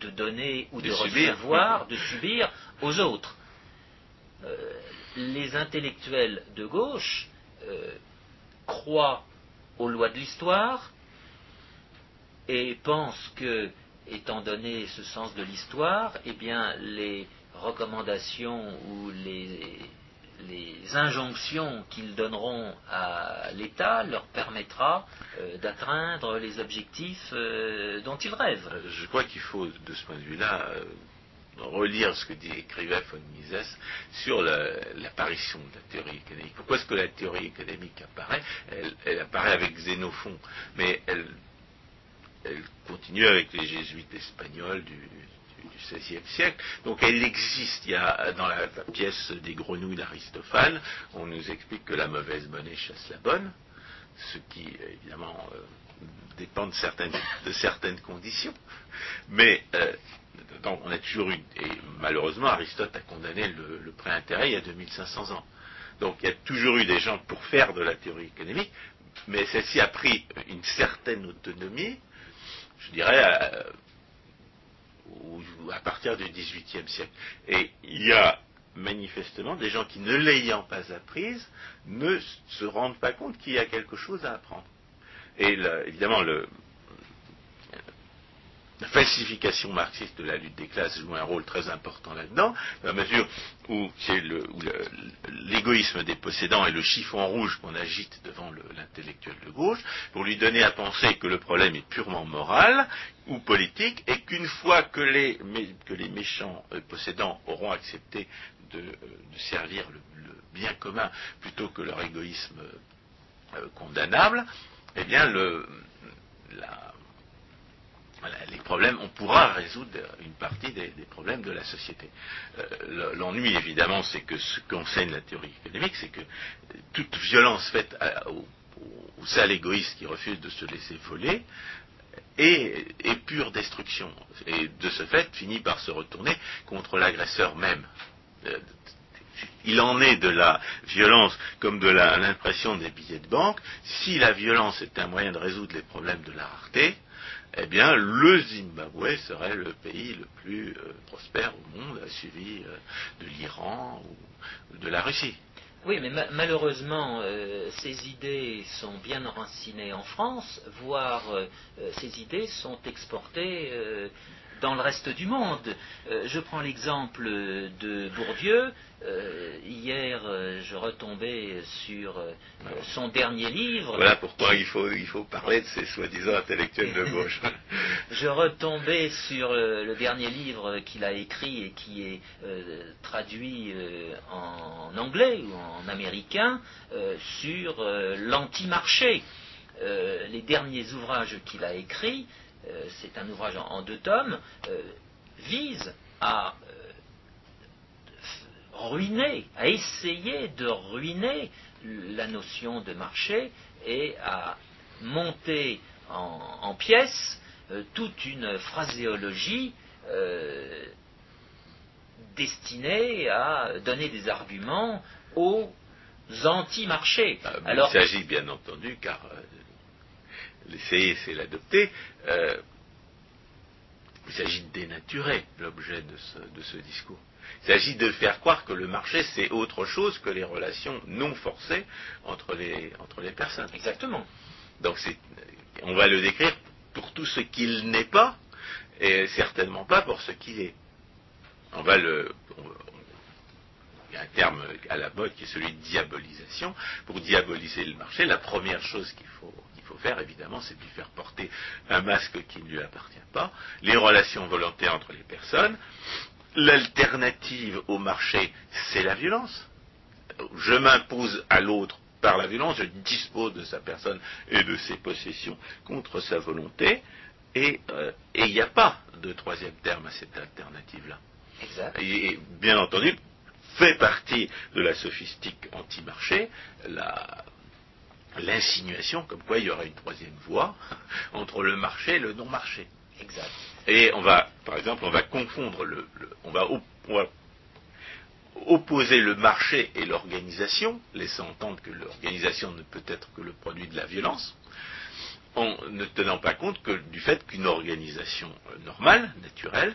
de, donner ou de, recevoir, de subir aux autres. Les intellectuels de gauche euh, croient aux lois de l'histoire et pensent que, étant donné ce sens de l'histoire, eh bien, les recommandations ou les injonctions qu'ils donneront à l'État leur permettra euh, d'atteindre les objectifs euh, dont ils rêvent. Je crois qu'il faut, de ce point de vue-là, relire ce que dit écrivait von Mises sur l'apparition de la théorie économique. Pourquoi est-ce que la théorie économique apparaît? Elle, apparaît avec Xénophon, mais elle, continue avec les jésuites espagnols du, XVIe siècle. Donc elle existe. Il y a dans la, pièce des grenouilles d'Aristophane, on nous explique que la mauvaise monnaie chasse la bonne, ce qui évidemment euh, dépend de certaines, de certaines conditions. Mais euh, donc on a toujours eu, et malheureusement Aristote a condamné le, le pré-intérêt il y a 2500 ans. Donc il y a toujours eu des gens pour faire de la théorie économique, mais celle-ci a pris une certaine autonomie, je dirais, à partir du XVIIIe siècle. Et il y a manifestement des gens qui, ne l'ayant pas apprise, ne se rendent pas compte qu'il y a quelque chose à apprendre. Et évidemment, le, falsification marxiste de la lutte des classes joue un rôle très important là-dedans, dans la mesure où l'égoïsme des possédants et le chiffon rouge qu'on agite devant l'intellectuel de gauche, pour lui donner à penser que le problème est purement moral ou politique, et qu'une fois que les, méchants euh, possédants auront accepté de, euh, servir le, bien commun plutôt que leur égoïsme euh, condamnable, eh bien le, on pourra résoudre une partie des, problèmes de la société. Euh, l'ennui, évidemment, c'est que ce qu'enseigne la théorie économique, c'est que toute violence faite au, sale égoïste qui refuse de se laisser voler est, pure destruction. Et de ce fait, finit par se retourner contre l'agresseur même. Euh, il en est de la violence comme de l'impression des billets de banque. Si la violence est un moyen de résoudre les problèmes de la rareté, eh bien, le Zimbabwe serait le pays le plus euh, prospère au monde, suivi euh, de l'Iran ou de la Russie. Oui, mais malheureusement, euh, ces idées sont bien enracinées en France, voire ces idées sont exportées dans le reste du monde. je prends l'exemple de Bourdieu, euh, hier, euh, je retombais sur euh, son dernier livre. Voilà pourquoi il faut, il faut parler de ces soi-disant intellectuels de [laughs] gauche. je retombais sur le dernier livre qu'il a écrit et qui est traduit en anglais ou en américain sur l'anti-marché. les derniers ouvrages qu'il a écrits, c'est un ouvrage en, en deux tomes, visent à ruiner, à essayer de ruiner la notion de marché et à monter en, pièces euh, toute une phraséologie euh, destinée à donner des arguments aux anti-marchés. Ah, il s'agit bien entendu, car euh, l'essayer c'est l'adopter, il s'agit de dénaturer l'objet de ce discours. Il s'agit de faire croire que le marché, c'est autre chose que les relations non forcées entre les, entre les personnes. Exactement. Donc on va le décrire pour tout ce qu'il n'est pas, et certainement pas pour ce qu'il est. On va le, il y a un terme à la mode qui est celui de diabolisation. Pour diaboliser le marché, la première chose qu'il faut, faut faire, évidemment, c'est de lui faire porter un masque qui ne lui appartient pas. Les relations volontaires entre les personnes. L'alternative au marché, c'est la violence. Je m'impose à l'autre par la violence, je dispose de sa personne et de ses possessions contre sa volonté, et euh, il n'y a pas de troisième terme à cette alternative-là. Exact. Et, bien entendu, fait partie de la sophistique anti-marché l'insinuation comme quoi il y aurait une troisième voie [laughs] entre le marché et le non-marché. Exact. Et on va, par exemple, on va confondre le, on, va on va opposer le marché et l'organisation, laissant entendre que l'organisation ne peut être que le produit de la violence, en ne tenant pas compte que, du fait qu'une organisation normale, naturelle,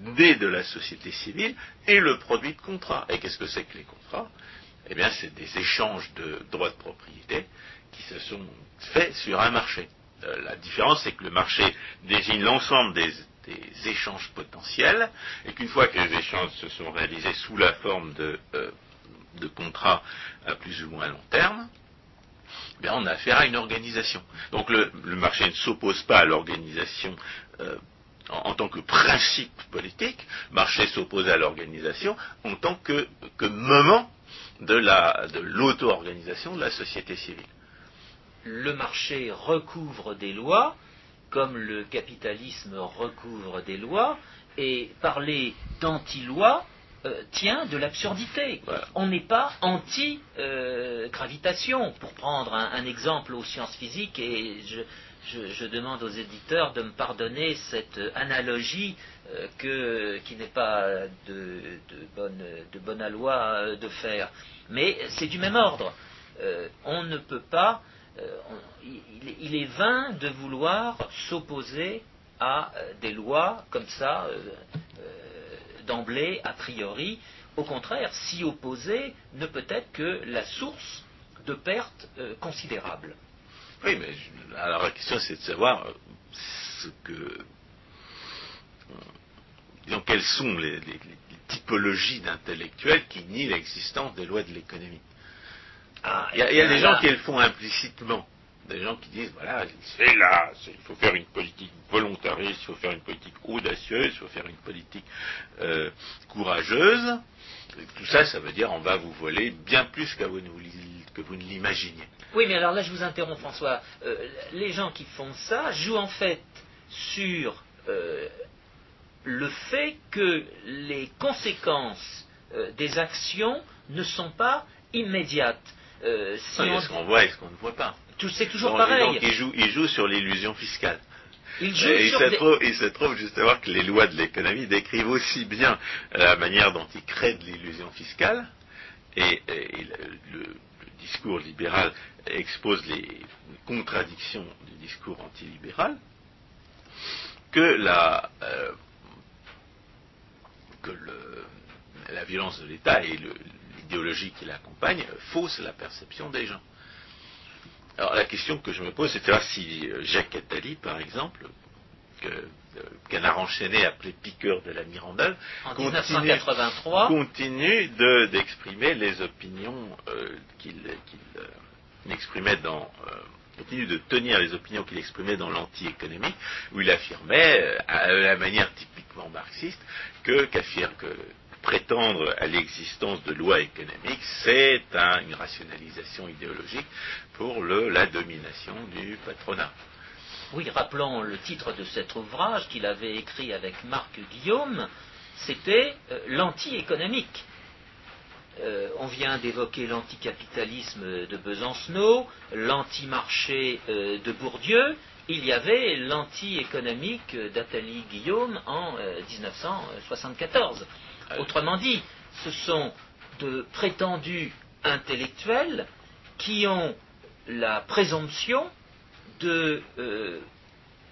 née de la société civile, est le produit de contrats. Et qu'est-ce que c'est que les contrats? Eh bien, c'est des échanges de droits de propriété qui se sont faits sur un marché. Euh, la différence, c'est que le marché désigne l'ensemble des, échanges potentiels, et qu'une fois que les échanges se sont réalisés sous la forme de, euh, contrats à plus ou moins long terme, eh on a affaire à une organisation. Donc le, marché ne s'oppose pas à l'organisation euh, en, tant que principe politique, le marché s'oppose à l'organisation en tant que, moment de l'auto-organisation de la société civile le marché recouvre des lois, comme le capitalisme recouvre des lois, et parler d'anti-loi euh, tient de l'absurdité. On n'est pas anti-gravitation. pour prendre un, exemple aux sciences physiques, et je, demande aux éditeurs de me pardonner cette analogie euh, qui n'est pas de, bonne, de loi euh, de faire. Mais c'est du même ordre. on ne peut pas euh, il, est vain de vouloir s'opposer à euh, des lois comme ça, euh, d'emblée, a priori. Au contraire, s'y opposer ne peut être que la source de pertes considérables. Oui, mais alors la question c'est de savoir ce que. quelles sont les typologies d'intellectuels qui nient l'existence des lois de l'économie ah, il y a, des gens qui le font implicitement. Des gens qui disent, voilà, c'est là, il faut faire une politique volontariste, il faut faire une politique audacieuse, il faut faire une politique euh, courageuse. Tout ça, ça veut dire on va vous voler bien plus que vous, ne l'imaginez. Oui, mais alors là, je vous interromps, François. Euh, les gens qui font ça jouent en fait sur euh, le fait que les conséquences des actions ne sont pas immédiates. Euh, ce qu'on voit et ce qu'on ne voit pas. C'est toujours pareil. Donc il joue, sur l'illusion fiscale. Il, se trouve, justement que les lois de l'économie décrivent aussi bien la manière dont il crée de l'illusion fiscale, et, le, discours libéral expose les contradictions du discours antilibéral, que la, euh, que la violence de l'État et le, idéologie qui l'accompagne fausse la perception des gens. Alors la question que je me pose, c'est de savoir si euh, Jacques Attali, par exemple, que, euh, Canard enchaîné appelé piqueur de la Mirandole, continue, d'exprimer les opinions euh, qu'il exprimait dans continue de tenir les opinions qu'il exprimait dans l'anti-économie, où il affirmait, à la manière typiquement marxiste, que, que prétendre à l'existence de lois économiques, c'est une rationalisation idéologique pour la domination du patronat. Oui, rappelons le titre de cet ouvrage qu'il avait écrit avec Marc Guillaume, c'était euh, l'anti-économique. Euh, on vient d'évoquer l'anticapitalisme de Besancenot, l'anti-marché euh, de Bourdieu, il y avait l'anti-économique d'Athalie Guillaume en 1974. Autrement dit, ce sont de prétendus intellectuels qui ont la présomption de euh,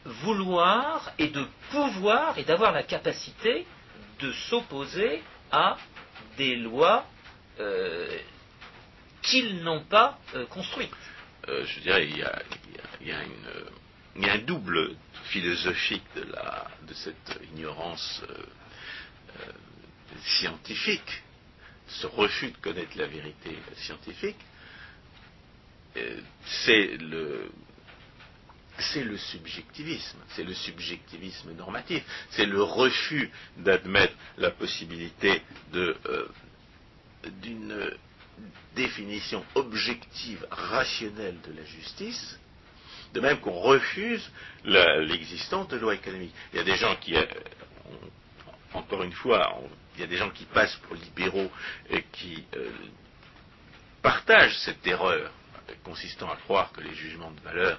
vouloir et de pouvoir et d'avoir la capacité de s'opposer à des lois euh, qu'ils n'ont pas euh, construites. je dirais, il y a, y a un double philosophique de, cette ignorance euh, euh, scientifique, ce refus de connaître la vérité scientifique, euh, c'est le, c'est le subjectivisme, c'est le subjectivisme normatif, c'est le refus d'admettre la possibilité de, d'une définition objective, rationnelle de la justice, de même qu'on refuse l'existence de lois économiques. Il y a des gens qui, euh, encore une fois, il y a des gens qui passent pour libéraux et qui euh, partagent cette erreur consistant à croire que les jugements de valeur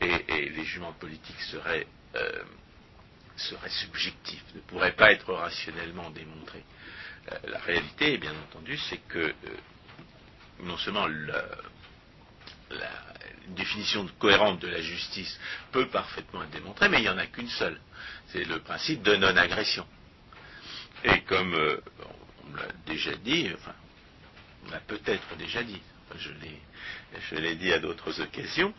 et, les jugements politiques seraient, euh, seraient subjectifs, ne pourraient pas être rationnellement démontrés. la réalité, bien entendu, c'est que non seulement la, définition cohérente de la justice peut parfaitement être démontrée, mais il n'y en a qu'une seule. C'est le principe de non-agression. Et comme euh, on l'a déjà dit, enfin, on l'a peut-être déjà dit, je l'ai dit à d'autres occasions,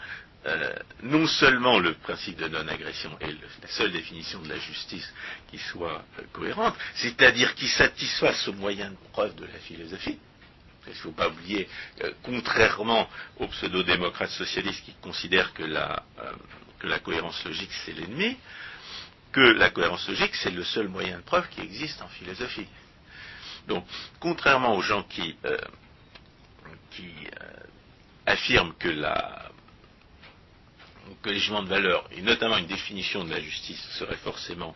euh, non seulement le principe de non-agression est la seule définition de la justice qui soit euh, cohérente, c'est-à-dire qui satisfasse au moyen de preuve de la philosophie, il ne faut pas oublier, contrairement aux pseudo-démocrates socialistes qui considèrent que la, que la cohérence logique c'est l'ennemi, que la cohérence logique c'est le seul moyen de preuve qui existe en philosophie. Donc, contrairement aux gens qui, euh, qui affirment que, la, que les jugements de valeur, et notamment une définition de la justice, serait forcément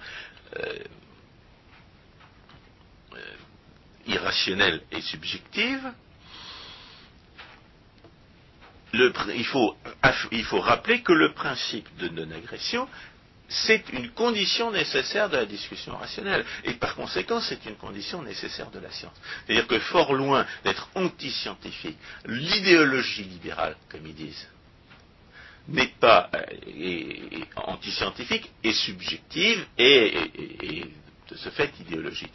irrationnelle et subjective, il, faut, il, faut, rappeler que le principe de non-agression, c'est une condition nécessaire de la discussion rationnelle. Et par conséquent, c'est une condition nécessaire de la science. C'est-à-dire que fort loin d'être anti-scientifique, l'idéologie libérale, comme ils disent, n'est pas euh, anti-scientifique et subjective et, de ce fait idéologique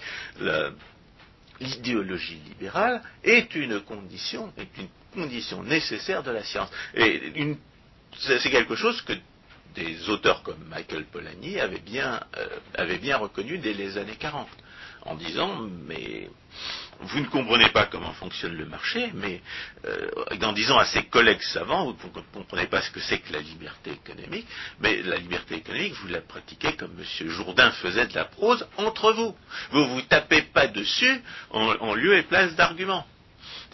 l'idéologie libérale est une condition, est une condition nécessaire de la science. Et c'est quelque chose que des auteurs comme Michael Polanyi avaient bien, euh, reconnu dès les années 40 en disant mais vous ne comprenez pas comment fonctionne le marché, mais euh, en disant à ses collègues savants, vous ne comprenez pas ce que c'est que la liberté économique, mais la liberté économique, vous la pratiquez comme M. Jourdain faisait de la prose entre vous. Vous vous tapez pas dessus en, lieu et place d'arguments.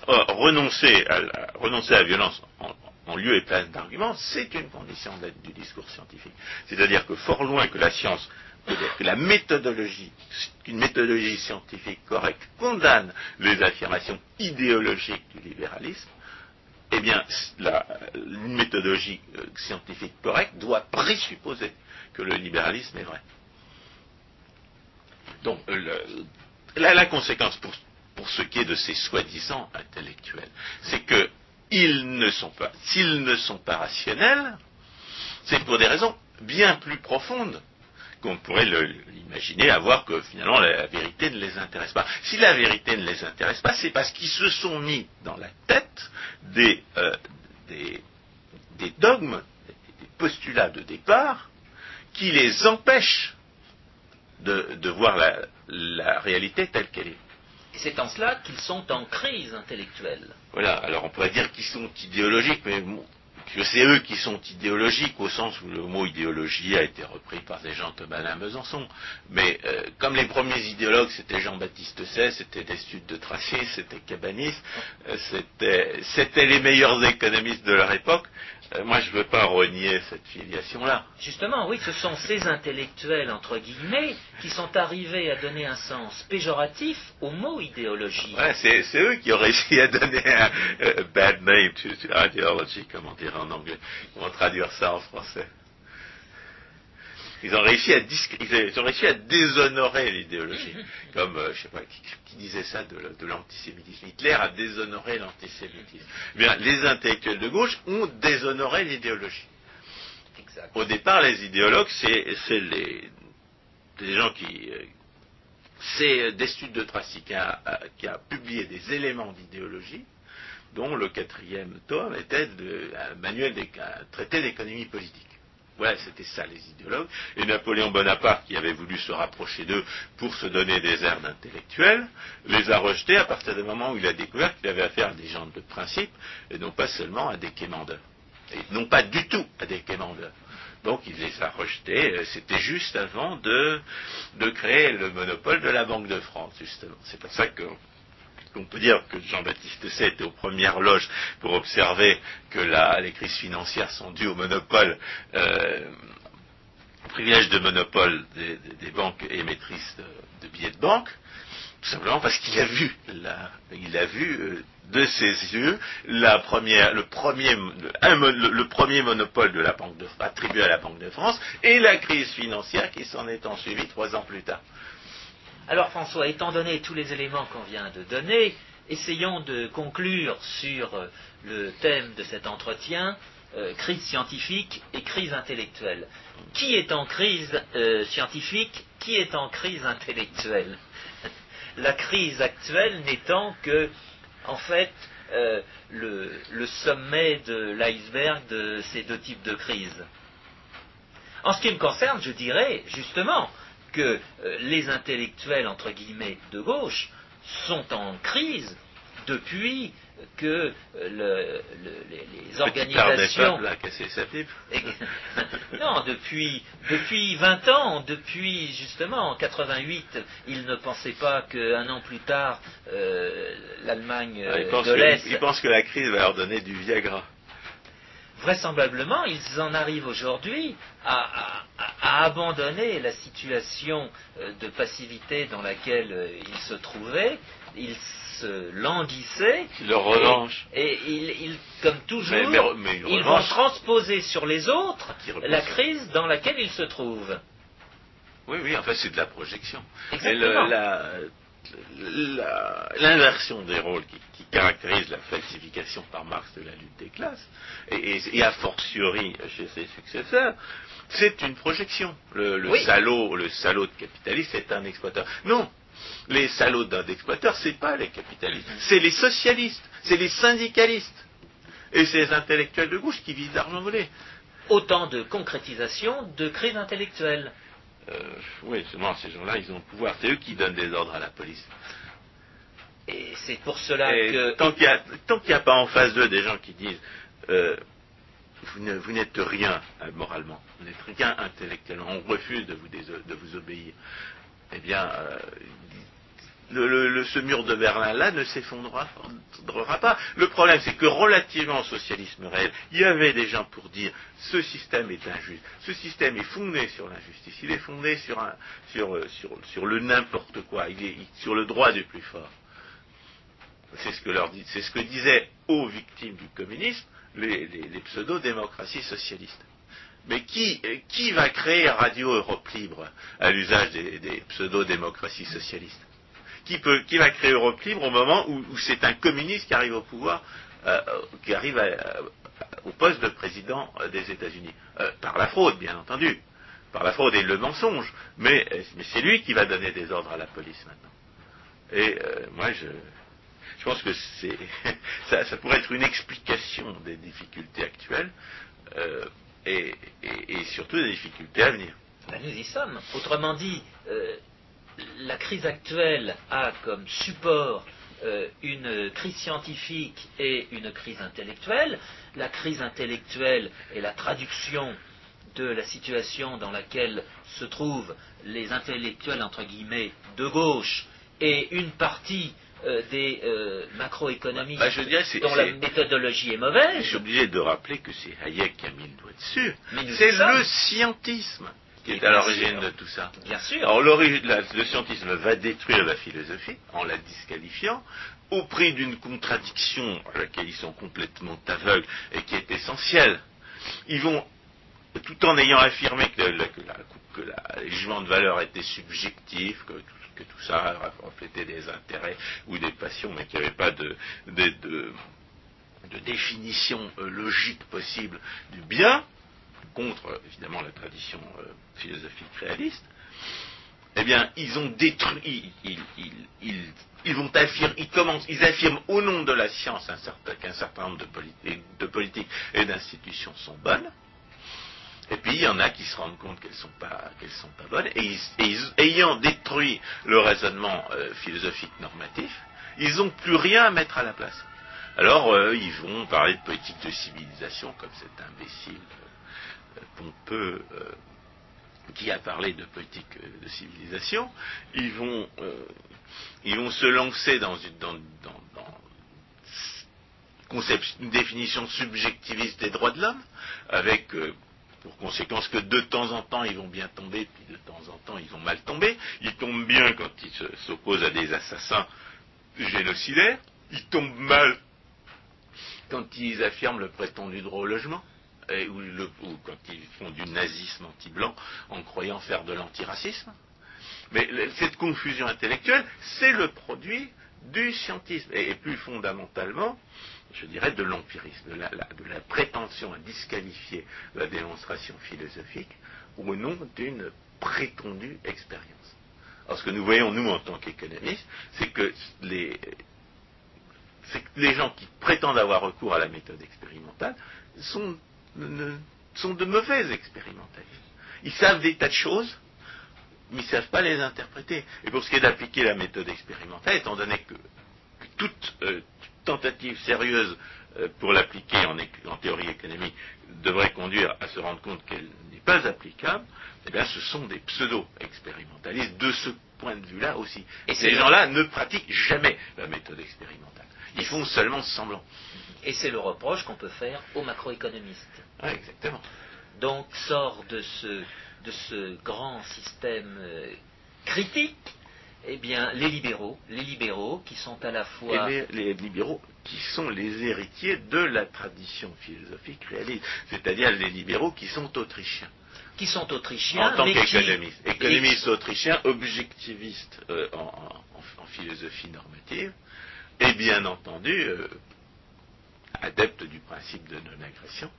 renoncer, à la, renoncer à la violence en, en lieu et place d'arguments, c'est une condition du discours scientifique. C'est-à-dire que fort loin que la science que la méthodologie, une méthodologie scientifique correcte condamne les affirmations idéologiques du libéralisme, eh bien, la, une méthodologie euh, scientifique correcte doit présupposer que le libéralisme est vrai. Donc, la, conséquence pour ce qui est de ces soi-disant intellectuels, c'est que s'ils ne sont pas rationnels, c'est pour des raisons bien plus profondes qu'on pourrait l'imaginer, à voir que finalement la, vérité ne les intéresse pas. Si la vérité ne les intéresse pas, c'est parce qu'ils se sont mis dans la tête des, euh, dogmes, des postulats de départ, qui les empêchent de, voir la, réalité telle qu'elle est. C'est en cela qu'ils sont en crise intellectuelle. Voilà, alors on pourrait dire qu'ils sont idéologiques, mais c'est eux qui sont idéologiques au sens où le mot idéologie a été repris par des gens comme Alain Besançon. Mais euh, comme les premiers idéologues, c'était Jean-Baptiste Say, c'était Destutt de Tracy, c'était Cabanis, euh, c'était les meilleurs économistes de leur époque, moi, je ne veux pas renier cette filiation-là. Justement, oui, ce sont ces intellectuels, entre guillemets, qui sont arrivés à donner un sens péjoratif au mot idéologie. Ouais, c'est, eux qui ont réussi à donner un bad name to, to ideology, comment dire en anglais. Comment traduire ça en français ils ont réussi à, ils ont réussi à déshonorer l'idéologie. Comme, je euh, je sais pas, qui, disait ça de, l'antisémitisme Hitler a déshonoré l'antisémitisme. Eh bien, les intellectuels de gauche ont déshonoré l'idéologie. Au départ, les idéologues, c'est les, gens qui... Euh, c'est Destutt de Tracy qui a, qui a publié des éléments d'idéologie dont le quatrième tome était de, un manuel, un traité d'économie politique. Voilà, c'était ça les idéologues. Et Napoléon Bonaparte, qui avait voulu se rapprocher d'eux pour se donner des airs d'intellectuels, les a rejetés à partir du moment où il a découvert qu'il avait affaire à des gens de principe, et non pas seulement à des quémandeurs. Et non pas du tout à des quémandeurs. Donc il les a rejetés. C'était juste avant de, de créer le monopole de la Banque de France, justement. C'est pour ça que on peut dire que Jean-Baptiste Say était aux premières loges pour observer que les crises financières sont dues au monopole, euh, privilège de monopole des, banques émettrices de, billets de banque, tout simplement parce qu'il a vu, euh, de ses yeux le, premier, le, premier monopole de la banque attribué à la Banque de France et la crise financière qui s'en est ensuivie trois ans plus tard. Alors François, étant donné tous les éléments qu'on vient de donner, essayons de conclure sur euh, le thème de cet entretien, euh, crise scientifique et crise intellectuelle. Qui est en crise euh, scientifique Qui est en crise intellectuelle? [laughs] La crise actuelle n'étant que, en fait, le, le, sommet de l'iceberg de ces deux types de crises. En ce qui me concerne, je dirais justement que euh, les intellectuels, entre guillemets, de gauche sont en crise depuis que euh, les, organisations... [laughs] non, depuis, depuis 20 ans, depuis justement en 88, ils ne pensaient pas qu'un an plus tard, euh, l'Allemagne ah, de l'Est... Ils pensent que la crise va leur donner du Viagra vraisemblablement, ils en arrivent aujourd'hui à, abandonner la situation euh, de passivité dans laquelle euh, ils se trouvaient. Ils se languissaient. Et, ils, comme toujours, ils vont transposer sur les autres la crise dans laquelle ils se trouvent. Oui, oui, en fait, c'est de la projection. Exactement l'inversion des rôles qui, caractérise la falsification par Marx de la lutte des classes, et, a fortiori chez ses successeurs, c'est une projection. Le, salaud, le salaud de capitaliste est un exploiteur. Non, les salauds d'un exploiteur, c'est pas les capitalistes, c'est les socialistes, c'est les syndicalistes, et c'est les intellectuels de gauche qui visent d'argent volé. Autant de concrétisation de crise intellectuelle. Euh, oui, seulement ces gens-là, ils ont le pouvoir. C'est eux qui donnent des ordres à la police. Et c'est pour cela que. Tant qu'il n'y a, pas en face d'eux des gens qui disent euh, vous n'êtes rien euh, moralement, vous n'êtes rien intellectuellement, on refuse de vous, de vous obéir, eh bien, le, ce mur de Berlin-là ne s'effondrera pas. Le problème, c'est que relativement au socialisme réel, il y avait des gens pour dire ce système est injuste, ce système est fondé sur l'injustice, il est fondé sur, sur le n'importe quoi, il est sur le droit du plus fort. C'est ce que ce que disaient aux victimes du communisme les, pseudo-démocraties socialistes. Mais qui, va créer Radio Europe Libre à l'usage des, des pseudo-démocraties socialistes? Qui, va créer Europe libre au moment où, c'est un communiste qui arrive au pouvoir, euh, qui arrive au poste de président euh, des États-Unis. Euh, par la fraude, bien entendu. Par la fraude et le mensonge. Mais, c'est lui qui va donner des ordres à la police maintenant. Et moi, je, pense que [laughs] ça, pourrait être une explication des difficultés actuelles et, surtout des difficultés à venir. Ben, nous y sommes. Autrement dit, la crise actuelle a comme support euh, une crise scientifique et une crise intellectuelle. La crise intellectuelle est la traduction de la situation dans laquelle se trouvent les intellectuels entre guillemets de gauche et une partie euh, des euh, macroéconomistes bah, dont la méthodologie est mauvaise. Je suis obligé de rappeler que c'est Hayek qui a mis le doigt dessus. C'est le scientisme qui est à l'origine de tout ça. Bien sûr. Alors le scientisme va détruire la philosophie en la disqualifiant au prix d'une contradiction à laquelle ils sont complètement aveugles et qui est essentielle. Ils vont, tout en ayant affirmé que, le, jugement de valeur était subjectif, que, tout ça reflétait des intérêts ou des passions, mais qu'il n'y avait pas de, de définition euh, logique possible du bien, contre évidemment la tradition euh, philosophique réaliste, eh bien, ils ont détruit, ils, vont affirmer, ils commencent, ils affirment au nom de la science qu'un certain, nombre de, politiques et d'institutions sont bonnes, et puis il y en a qui se rendent compte qu'elles sont sont pas bonnes, et, ayant détruit le raisonnement euh, philosophique normatif, ils n'ont plus rien à mettre à la place. Alors euh, ils vont parler de politique de civilisation comme cet imbécile euh, pompeux qui a parlé de politique de civilisation. Ils vont se lancer dans une, dans, une définition subjectiviste des droits de l'homme, avec pour conséquence que de temps en temps ils vont bien tomber, puis de temps en temps ils vont mal tomber. Ils tombent bien quand ils s'opposent à des assassins génocidaires. Ils tombent mal quand ils affirment le prétendu droit au logement. Ou, quand ils font du nazisme anti-blanc en croyant faire de l'antiracisme. Mais cette confusion intellectuelle, c'est le produit du scientisme. et plus fondamentalement, je dirais, de l'empirisme, de la, prétention à disqualifier la démonstration philosophique au nom d'une prétendue expérience. Alors ce que nous voyons, nous, en tant qu'économistes, c'est que les, les gens qui prétendent avoir recours à la méthode expérimentale sont, sont de mauvais expérimentalistes. Ils savent des tas de choses, mais ils ne savent pas les interpréter. Et pour ce qui est d'appliquer la méthode expérimentale, étant donné que, toute, euh, tentative sérieuse euh, pour l'appliquer en, théorie économique devrait conduire à se rendre compte qu'elle n'est pas applicable, eh bien, ce sont des pseudo-expérimentalistes de ce point de vue-là aussi. Et ces gens-là ne pratiquent jamais la méthode expérimentale. Ils font seulement semblant. Et c'est le reproche qu'on peut faire aux macroéconomistes. Oui, exactement. Donc sort de ce, de ce grand système euh, critique eh bien, les libéraux, les libéraux qui sont à la fois... les, libéraux qui sont les héritiers de la tradition philosophique réaliste, c'est-à-dire les libéraux qui sont autrichiens. Qui sont autrichiens. En tant qu'économistes. Économistes autrichiens, objectivistes euh, en, philosophie normative, et bien entendu, euh, adeptes du principe de non-agression,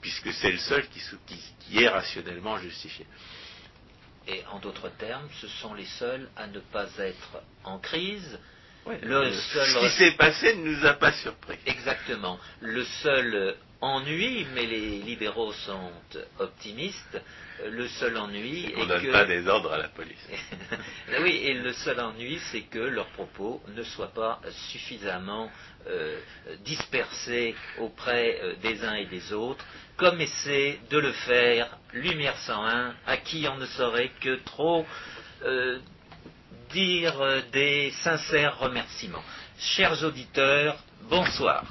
puisque c'est le seul qui est rationnellement justifié. Et en d'autres termes, ce sont les seuls à ne pas être en crise. Le Ce qui s'est passé ne nous a pas surpris. Exactement. Le seul ennui, mais les libéraux sont optimistes, le seul ennui On ne donne pas des ordres à la police. [laughs] oui, et le seul ennui, c'est que leurs propos ne soient pas suffisamment euh, dispersés auprès euh, des uns et des autres, comme essaie de le faire Lumière 101, à qui on ne saurait que trop euh, dire des sincères remerciements. Chers auditeurs, bonsoir.